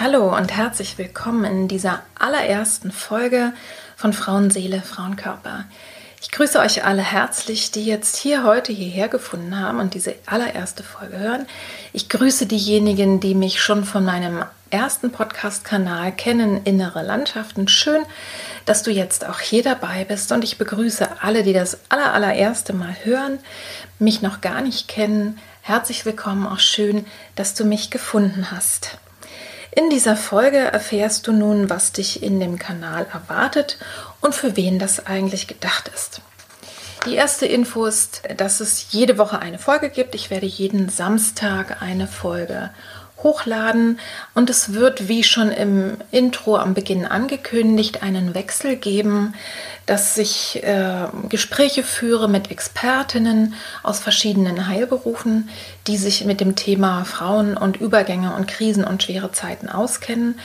Hallo und herzlich willkommen in dieser allerersten Folge von Frauenseele, Frauenkörper. Ich grüße euch alle herzlich, die jetzt hier heute hierher gefunden haben und diese allererste Folge hören. Ich grüße diejenigen, die mich schon von meinem ersten Podcast-Kanal kennen, Innere Landschaften. Schön, dass du jetzt auch hier dabei bist und ich begrüße alle, die das aller, allererste Mal hören, mich noch gar nicht kennen. Herzlich willkommen, auch schön, dass du mich gefunden hast. In dieser Folge erfährst du nun, was dich in dem Kanal erwartet und für wen das eigentlich gedacht ist. Die erste Info ist, dass es jede Woche eine Folge gibt. Ich werde jeden Samstag eine Folge hochladen und es wird, wie schon im Intro am Beginn angekündigt, einen Wechsel geben, dass ich äh, Gespräche führe mit Expertinnen aus verschiedenen Heilberufen, die sich mit dem Thema Frauen und Übergänge und Krisen und schwere Zeiten auskennen.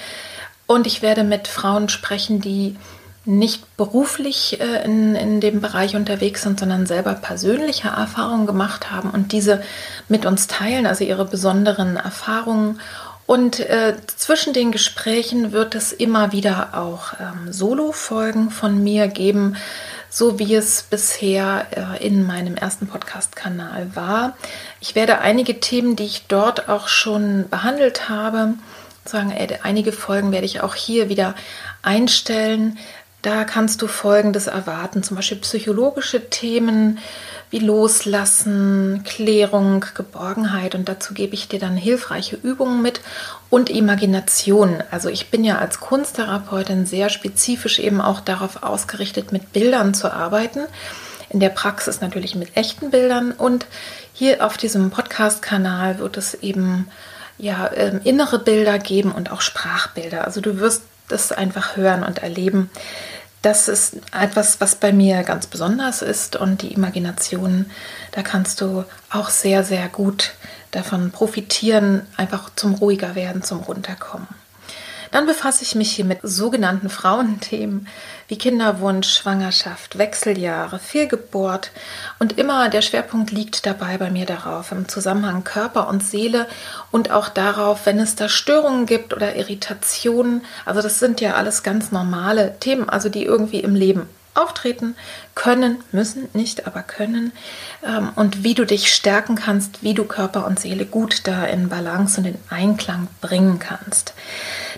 Und ich werde mit Frauen sprechen, die nicht beruflich äh, in, in dem Bereich unterwegs sind, sondern selber persönliche Erfahrungen gemacht haben und diese mit uns teilen, also ihre besonderen Erfahrungen. Und äh, zwischen den Gesprächen wird es immer wieder auch ähm, Solo-Folgen von mir geben, so wie es bisher äh, in meinem ersten Podcast-Kanal war. Ich werde einige Themen, die ich dort auch schon behandelt habe, sagen, einige Folgen werde ich auch hier wieder einstellen, da kannst du Folgendes erwarten, zum Beispiel psychologische Themen wie Loslassen, Klärung, Geborgenheit und dazu gebe ich dir dann hilfreiche Übungen mit und Imagination. Also ich bin ja als Kunsttherapeutin sehr spezifisch eben auch darauf ausgerichtet, mit Bildern zu arbeiten. In der Praxis natürlich mit echten Bildern und hier auf diesem Podcast-Kanal wird es eben ja, äh, innere Bilder geben und auch Sprachbilder. Also du wirst das einfach hören und erleben. Das ist etwas, was bei mir ganz besonders ist und die Imagination, da kannst du auch sehr, sehr gut davon profitieren, einfach zum ruhiger werden, zum runterkommen. Dann befasse ich mich hier mit sogenannten Frauenthemen wie Kinderwunsch, Schwangerschaft, Wechseljahre, Fehlgeburt und immer der Schwerpunkt liegt dabei bei mir darauf im Zusammenhang Körper und Seele und auch darauf, wenn es da Störungen gibt oder Irritationen. Also das sind ja alles ganz normale Themen, also die irgendwie im Leben auftreten können, müssen, nicht, aber können. Ähm, und wie du dich stärken kannst, wie du Körper und Seele gut da in Balance und in Einklang bringen kannst.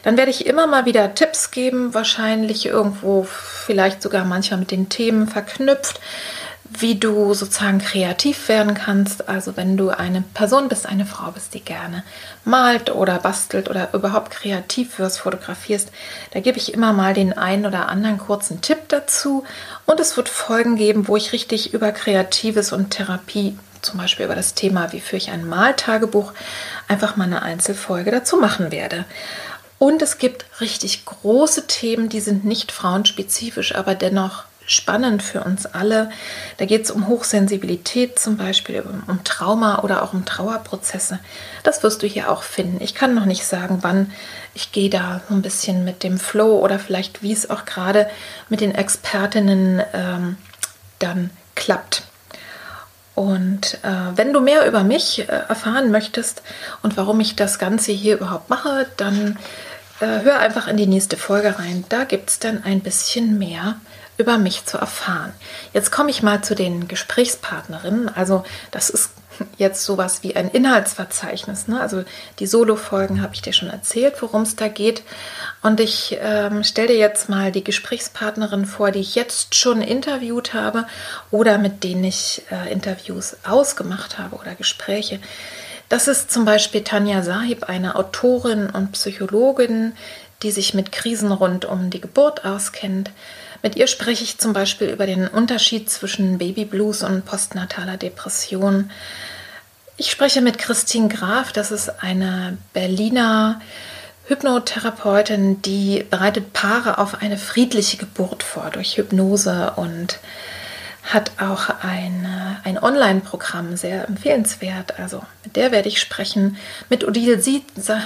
Dann werde ich immer mal wieder Tipps geben, wahrscheinlich irgendwo vielleicht sogar manchmal mit den Themen verknüpft, wie du sozusagen kreativ werden kannst. Also wenn du eine Person bist, eine Frau bist, die gerne malt oder bastelt oder überhaupt kreativ wirst, fotografierst, da gebe ich immer mal den einen oder anderen kurzen Tipp dazu. Und es wird Folgen geben, wo ich richtig über Kreatives und Therapie, zum Beispiel über das Thema, wie führe ich ein Maltagebuch, einfach mal eine Einzelfolge dazu machen werde. Und es gibt richtig große Themen, die sind nicht frauenspezifisch, aber dennoch spannend für uns alle. Da geht es um Hochsensibilität zum Beispiel, um Trauma oder auch um Trauerprozesse. Das wirst du hier auch finden. Ich kann noch nicht sagen, wann. Ich gehe da so ein bisschen mit dem Flow oder vielleicht wie es auch gerade mit den Expertinnen ähm, dann klappt. Und äh, wenn du mehr über mich äh, erfahren möchtest und warum ich das Ganze hier überhaupt mache, dann äh, hör einfach in die nächste Folge rein. Da gibt es dann ein bisschen mehr über mich zu erfahren. Jetzt komme ich mal zu den Gesprächspartnerinnen. Also das ist jetzt sowas wie ein Inhaltsverzeichnis. Ne? Also die Solo-Folgen habe ich dir schon erzählt, worum es da geht. Und ich ähm, stelle dir jetzt mal die Gesprächspartnerin vor, die ich jetzt schon interviewt habe oder mit denen ich äh, Interviews ausgemacht habe oder Gespräche. Das ist zum Beispiel Tanja Sahib, eine Autorin und Psychologin, die sich mit Krisen rund um die Geburt auskennt. Mit ihr spreche ich zum Beispiel über den Unterschied zwischen Babyblues und postnataler Depression. Ich spreche mit Christine Graf, das ist eine Berliner Hypnotherapeutin, die bereitet Paare auf eine friedliche Geburt vor durch Hypnose und hat auch ein, ein Online-Programm, sehr empfehlenswert. Also mit der werde ich sprechen. Mit Odile,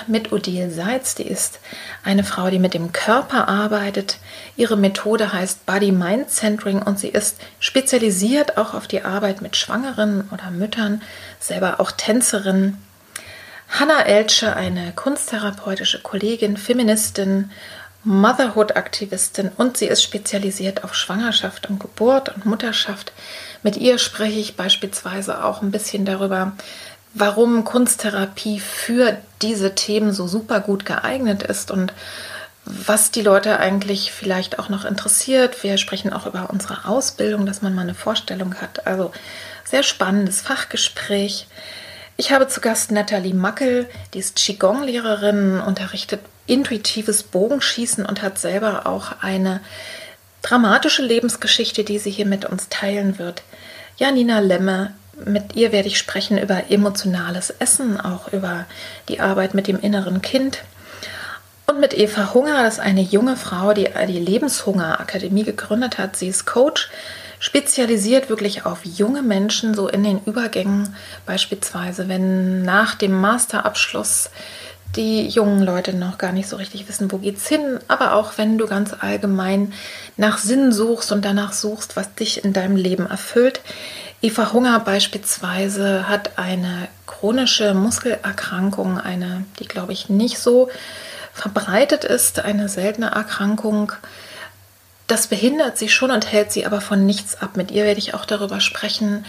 mit Odile Seitz, die ist eine Frau, die mit dem Körper arbeitet. Ihre Methode heißt Body-Mind-Centering und sie ist spezialisiert auch auf die Arbeit mit Schwangeren oder Müttern, selber auch Tänzerin. Hanna Eltsche, eine kunsttherapeutische Kollegin, Feministin Motherhood-Aktivistin und sie ist spezialisiert auf Schwangerschaft und Geburt und Mutterschaft. Mit ihr spreche ich beispielsweise auch ein bisschen darüber, warum Kunsttherapie für diese Themen so super gut geeignet ist und was die Leute eigentlich vielleicht auch noch interessiert. Wir sprechen auch über unsere Ausbildung, dass man mal eine Vorstellung hat. Also sehr spannendes Fachgespräch. Ich habe zu Gast Nathalie Mackel, die ist Qigong-Lehrerin, unterrichtet intuitives Bogenschießen und hat selber auch eine dramatische Lebensgeschichte, die sie hier mit uns teilen wird. Janina Lemme, mit ihr werde ich sprechen über emotionales Essen, auch über die Arbeit mit dem inneren Kind. Und mit Eva Hunger, das ist eine junge Frau, die die Lebenshunger Akademie gegründet hat. Sie ist Coach spezialisiert wirklich auf junge Menschen, so in den Übergängen beispielsweise, wenn nach dem Masterabschluss die jungen Leute noch gar nicht so richtig wissen, wo geht's hin, aber auch wenn du ganz allgemein nach Sinn suchst und danach suchst, was dich in deinem Leben erfüllt. Eva Hunger beispielsweise hat eine chronische Muskelerkrankung, eine, die glaube ich nicht so verbreitet ist, eine seltene Erkrankung, das behindert sie schon und hält sie aber von nichts ab. Mit ihr werde ich auch darüber sprechen,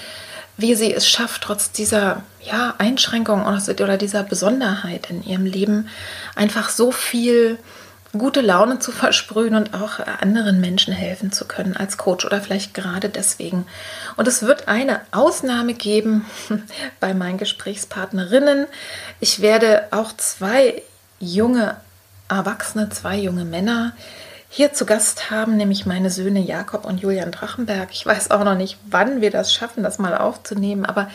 wie sie es schafft, trotz dieser ja, Einschränkung oder dieser Besonderheit in ihrem Leben einfach so viel gute Laune zu versprühen und auch anderen Menschen helfen zu können als Coach oder vielleicht gerade deswegen. Und es wird eine Ausnahme geben bei meinen Gesprächspartnerinnen. Ich werde auch zwei junge Erwachsene, zwei junge Männer hier zu Gast haben, nämlich meine Söhne Jakob und Julian Drachenberg. Ich weiß auch noch nicht, wann wir das schaffen, das mal aufzunehmen, aber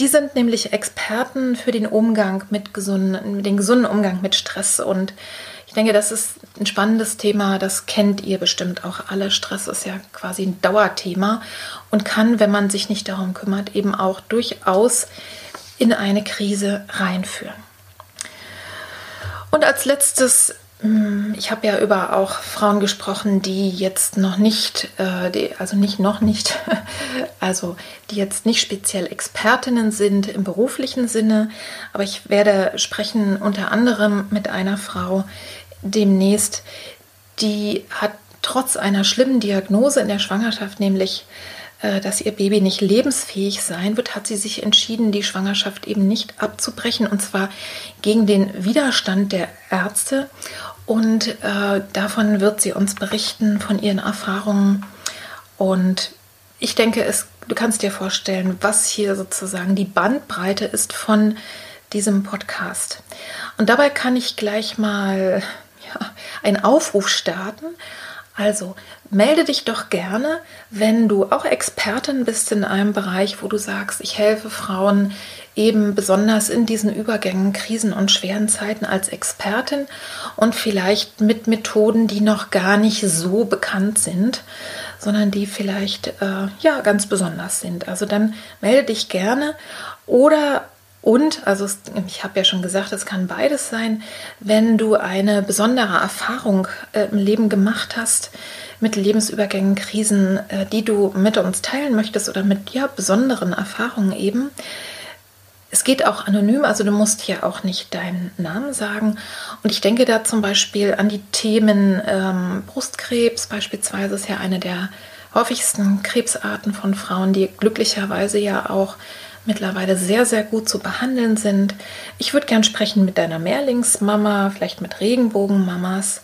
die sind nämlich Experten für den Umgang mit gesunden, den gesunden Umgang mit Stress und ich denke, das ist ein spannendes Thema, das kennt ihr bestimmt auch alle. Stress ist ja quasi ein Dauerthema und kann, wenn man sich nicht darum kümmert, eben auch durchaus in eine Krise reinführen. Und als letztes ich habe ja über auch Frauen gesprochen, die jetzt noch nicht, äh, die, also nicht noch nicht, also die jetzt nicht speziell Expertinnen sind im beruflichen Sinne, aber ich werde sprechen unter anderem mit einer Frau demnächst, die hat trotz einer schlimmen Diagnose in der Schwangerschaft, nämlich äh, dass ihr Baby nicht lebensfähig sein wird, hat sie sich entschieden, die Schwangerschaft eben nicht abzubrechen, und zwar gegen den Widerstand der Ärzte. Und äh, davon wird sie uns berichten, von ihren Erfahrungen. Und ich denke, es, du kannst dir vorstellen, was hier sozusagen die Bandbreite ist von diesem Podcast. Und dabei kann ich gleich mal ja, einen Aufruf starten. Also melde dich doch gerne, wenn du auch Expertin bist in einem Bereich, wo du sagst, ich helfe Frauen eben besonders in diesen Übergängen, Krisen und schweren Zeiten als Expertin und vielleicht mit Methoden, die noch gar nicht so bekannt sind, sondern die vielleicht äh, ja ganz besonders sind. Also dann melde dich gerne oder und, also ich habe ja schon gesagt, es kann beides sein, wenn du eine besondere Erfahrung äh, im Leben gemacht hast mit Lebensübergängen, Krisen, äh, die du mit uns teilen möchtest oder mit ja, besonderen Erfahrungen eben. Es geht auch anonym, also du musst hier auch nicht deinen Namen sagen. Und ich denke da zum Beispiel an die Themen ähm, Brustkrebs, beispielsweise ist ja eine der häufigsten Krebsarten von Frauen, die glücklicherweise ja auch mittlerweile sehr, sehr gut zu behandeln sind. Ich würde gern sprechen mit deiner Mehrlingsmama, vielleicht mit Regenbogenmamas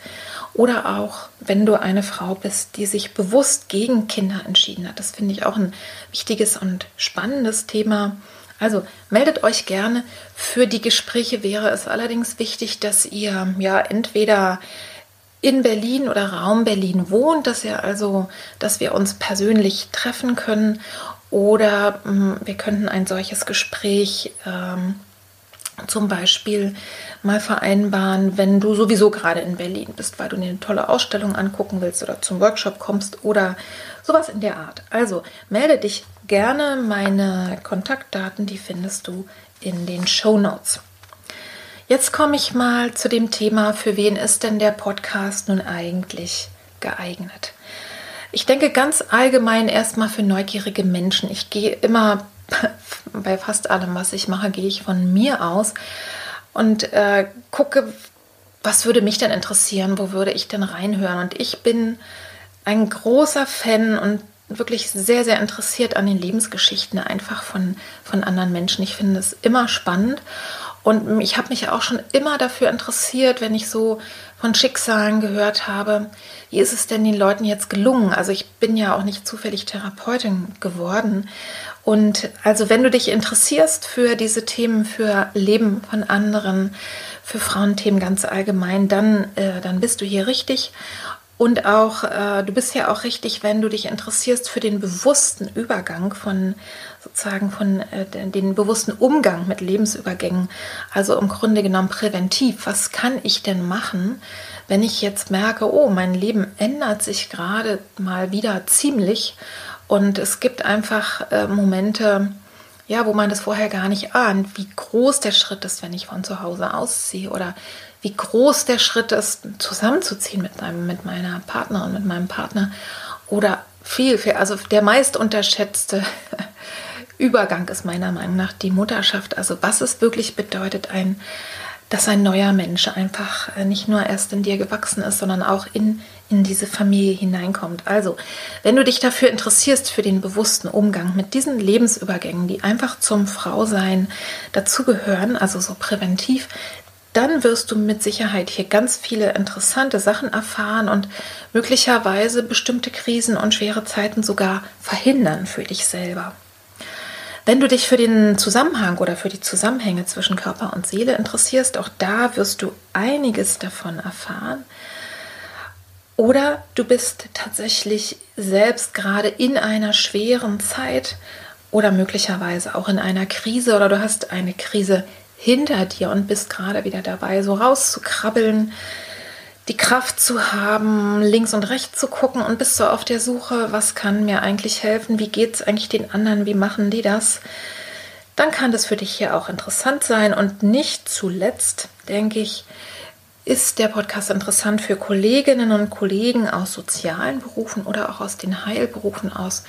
oder auch, wenn du eine Frau bist, die sich bewusst gegen Kinder entschieden hat. Das finde ich auch ein wichtiges und spannendes Thema. Also meldet euch gerne. Für die Gespräche wäre es allerdings wichtig, dass ihr ja entweder in Berlin oder Raum Berlin wohnt, dass ihr also, dass wir uns persönlich treffen können oder mh, hm, wir könnten ein solches Gespräch ähm, zum Beispiel mal vereinbaren, wenn du sowieso gerade in Berlin bist, weil du eine tolle Ausstellung angucken willst oder zum Workshop kommst oder sowas in der Art. Also melde dich gerne. Meine Kontaktdaten, die findest du in den Show Notes. Jetzt komme ich mal zu dem Thema, für wen ist denn der Podcast nun eigentlich geeignet? Ich denke ganz allgemein erstmal für neugierige Menschen. Ich gehe immer bei fast allem, was ich mache, gehe ich von mir aus und äh, gucke, was würde mich denn interessieren, wo würde ich denn reinhören. Und ich bin ein großer Fan und wirklich sehr, sehr interessiert an den Lebensgeschichten einfach von, von anderen Menschen. Ich finde es immer spannend. Und ich habe mich auch schon immer dafür interessiert, wenn ich so von Schicksalen gehört habe, wie ist es denn den Leuten jetzt gelungen? Also ich bin ja auch nicht zufällig Therapeutin geworden. Und also wenn du dich interessierst für diese Themen, für Leben von anderen, für Frauenthemen ganz allgemein, dann, äh, dann bist du hier richtig. Und auch, äh, du bist ja auch richtig, wenn du dich interessierst für den bewussten Übergang von sozusagen von äh, den bewussten Umgang mit Lebensübergängen. Also im Grunde genommen präventiv. Was kann ich denn machen, wenn ich jetzt merke, oh, mein Leben ändert sich gerade mal wieder ziemlich und es gibt einfach äh, Momente, ja, wo man das vorher gar nicht ahnt, wie groß der Schritt ist, wenn ich von zu Hause ausziehe oder wie groß der Schritt ist, zusammenzuziehen mit, meinem, mit meiner Partnerin, mit meinem Partner oder viel, viel, also der meist unterschätzte Übergang ist meiner Meinung nach die Mutterschaft. Also was es wirklich bedeutet, ein, dass ein neuer Mensch einfach äh, nicht nur erst in dir gewachsen ist, sondern auch in, in diese Familie hineinkommt. Also, wenn du dich dafür interessierst, für den bewussten Umgang mit diesen Lebensübergängen, die einfach zum Frausein dazugehören, also so präventiv, dann wirst du mit Sicherheit hier ganz viele interessante Sachen erfahren und möglicherweise bestimmte Krisen und schwere Zeiten sogar verhindern für dich selber. Wenn du dich für den Zusammenhang oder für die Zusammenhänge zwischen Körper und Seele interessierst, auch da wirst du einiges davon erfahren. Oder du bist tatsächlich selbst gerade in einer schweren Zeit oder möglicherweise auch in einer Krise oder du hast eine Krise hinter dir und bist gerade wieder dabei, so rauszukrabbeln, die Kraft zu haben, links und rechts zu gucken und bist so auf der Suche, was kann mir eigentlich helfen, wie geht es eigentlich den anderen, wie machen die das, dann kann das für dich hier auch interessant sein. Und nicht zuletzt, denke ich, ist der Podcast interessant für Kolleginnen und Kollegen aus sozialen Berufen oder auch aus den Heilberufen, aus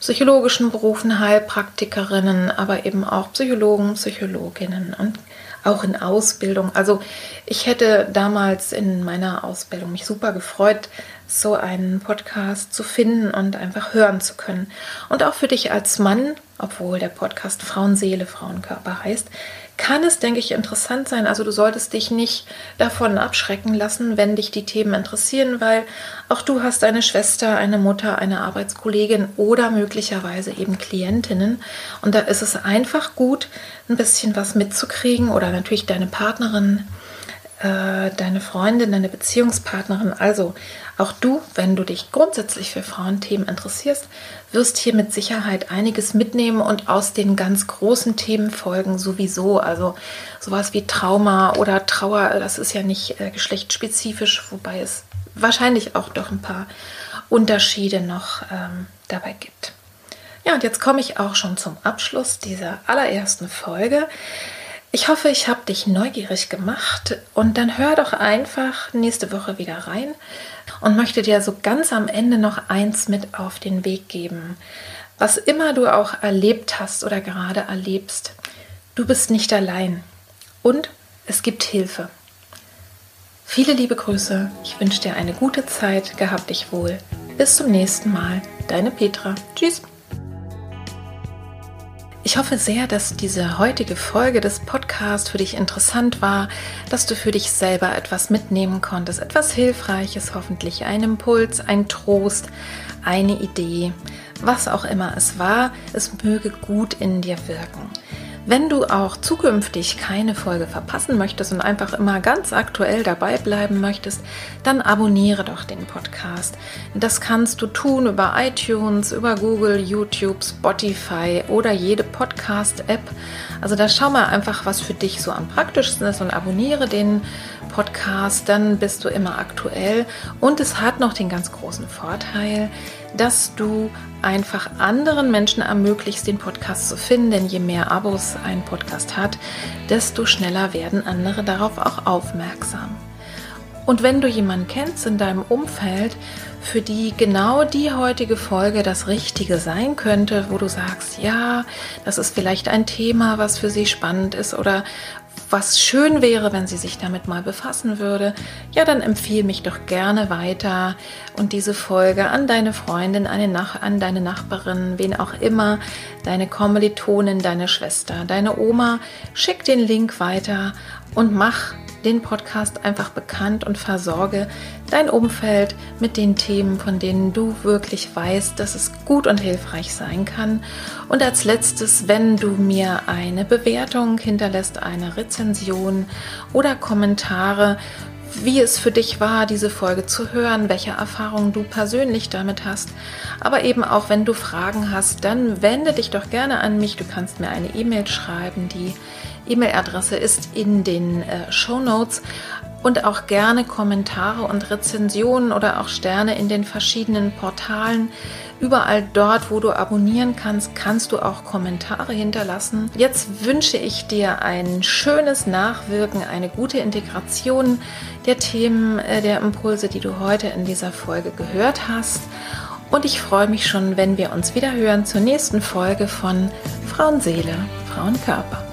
psychologischen Berufen, Heilpraktikerinnen, aber eben auch Psychologen, Psychologinnen und auch in Ausbildung. Also ich hätte damals in meiner Ausbildung mich super gefreut, so einen Podcast zu finden und einfach hören zu können. Und auch für dich als Mann, obwohl der Podcast Frauenseele, Frauenkörper heißt, kann es, denke ich, interessant sein. Also du solltest dich nicht davon abschrecken lassen, wenn dich die Themen interessieren, weil auch du hast eine Schwester, eine Mutter, eine Arbeitskollegin oder möglicherweise eben Klientinnen. Und da ist es einfach gut, ein bisschen was mitzukriegen oder natürlich deine Partnerin äh, deine Freundin, deine Beziehungspartnerin. Also auch du, wenn du dich grundsätzlich für Frauenthemen interessierst, wirst hier mit Sicherheit einiges mitnehmen und aus den ganz großen Themenfolgen sowieso. Also sowas wie Trauma oder Trauer, das ist ja nicht äh, geschlechtsspezifisch, wobei es wahrscheinlich auch doch ein paar Unterschiede noch ähm, dabei gibt. Ja, und jetzt komme ich auch schon zum Abschluss dieser allerersten Folge. Ich hoffe, ich habe dich neugierig gemacht und dann hör doch einfach nächste Woche wieder rein und möchte dir so ganz am Ende noch eins mit auf den Weg geben. Was immer du auch erlebt hast oder gerade erlebst, du bist nicht allein und es gibt Hilfe. Viele liebe Grüße, ich wünsche dir eine gute Zeit, gehabt dich wohl. Bis zum nächsten Mal, deine Petra. Tschüss. Ich hoffe sehr, dass diese heutige Folge des Podcasts für dich interessant war, dass du für dich selber etwas mitnehmen konntest, etwas Hilfreiches, hoffentlich ein Impuls, ein Trost, eine Idee, was auch immer es war, es möge gut in dir wirken. Wenn du auch zukünftig keine Folge verpassen möchtest und einfach immer ganz aktuell dabei bleiben möchtest, dann abonniere doch den Podcast. Das kannst du tun über iTunes, über Google, YouTube, Spotify oder jede Podcast-App. Also da schau mal einfach, was für dich so am praktischsten ist und abonniere den Podcast, dann bist du immer aktuell. Und es hat noch den ganz großen Vorteil, dass du einfach anderen Menschen ermöglichst, den Podcast zu finden. Denn je mehr Abos ein Podcast hat, desto schneller werden andere darauf auch aufmerksam. Und wenn du jemanden kennst in deinem Umfeld, für die genau die heutige Folge das Richtige sein könnte, wo du sagst, ja, das ist vielleicht ein Thema, was für sie spannend ist oder was schön wäre, wenn sie sich damit mal befassen würde, ja, dann empfehle mich doch gerne weiter und diese Folge an deine Freundin, an deine Nachbarin, wen auch immer, deine Kommilitonin, deine Schwester, deine Oma. Schick den Link weiter und mach den Podcast einfach bekannt und versorge dein Umfeld mit den Themen, von denen du wirklich weißt, dass es gut und hilfreich sein kann. Und als letztes, wenn du mir eine Bewertung hinterlässt, eine Rezension oder Kommentare, wie es für dich war, diese Folge zu hören, welche Erfahrungen du persönlich damit hast. Aber eben auch, wenn du Fragen hast, dann wende dich doch gerne an mich. Du kannst mir eine E-Mail schreiben. Die E-Mail-Adresse ist in den äh, Show Notes und auch gerne Kommentare und Rezensionen oder auch Sterne in den verschiedenen Portalen. Überall dort, wo du abonnieren kannst, kannst du auch Kommentare hinterlassen. Jetzt wünsche ich dir ein schönes Nachwirken, eine gute Integration der Themen, äh, der Impulse, die du heute in dieser Folge gehört hast. Und ich freue mich schon, wenn wir uns wieder hören zur nächsten Folge von Frauenseele, Frauenkörper.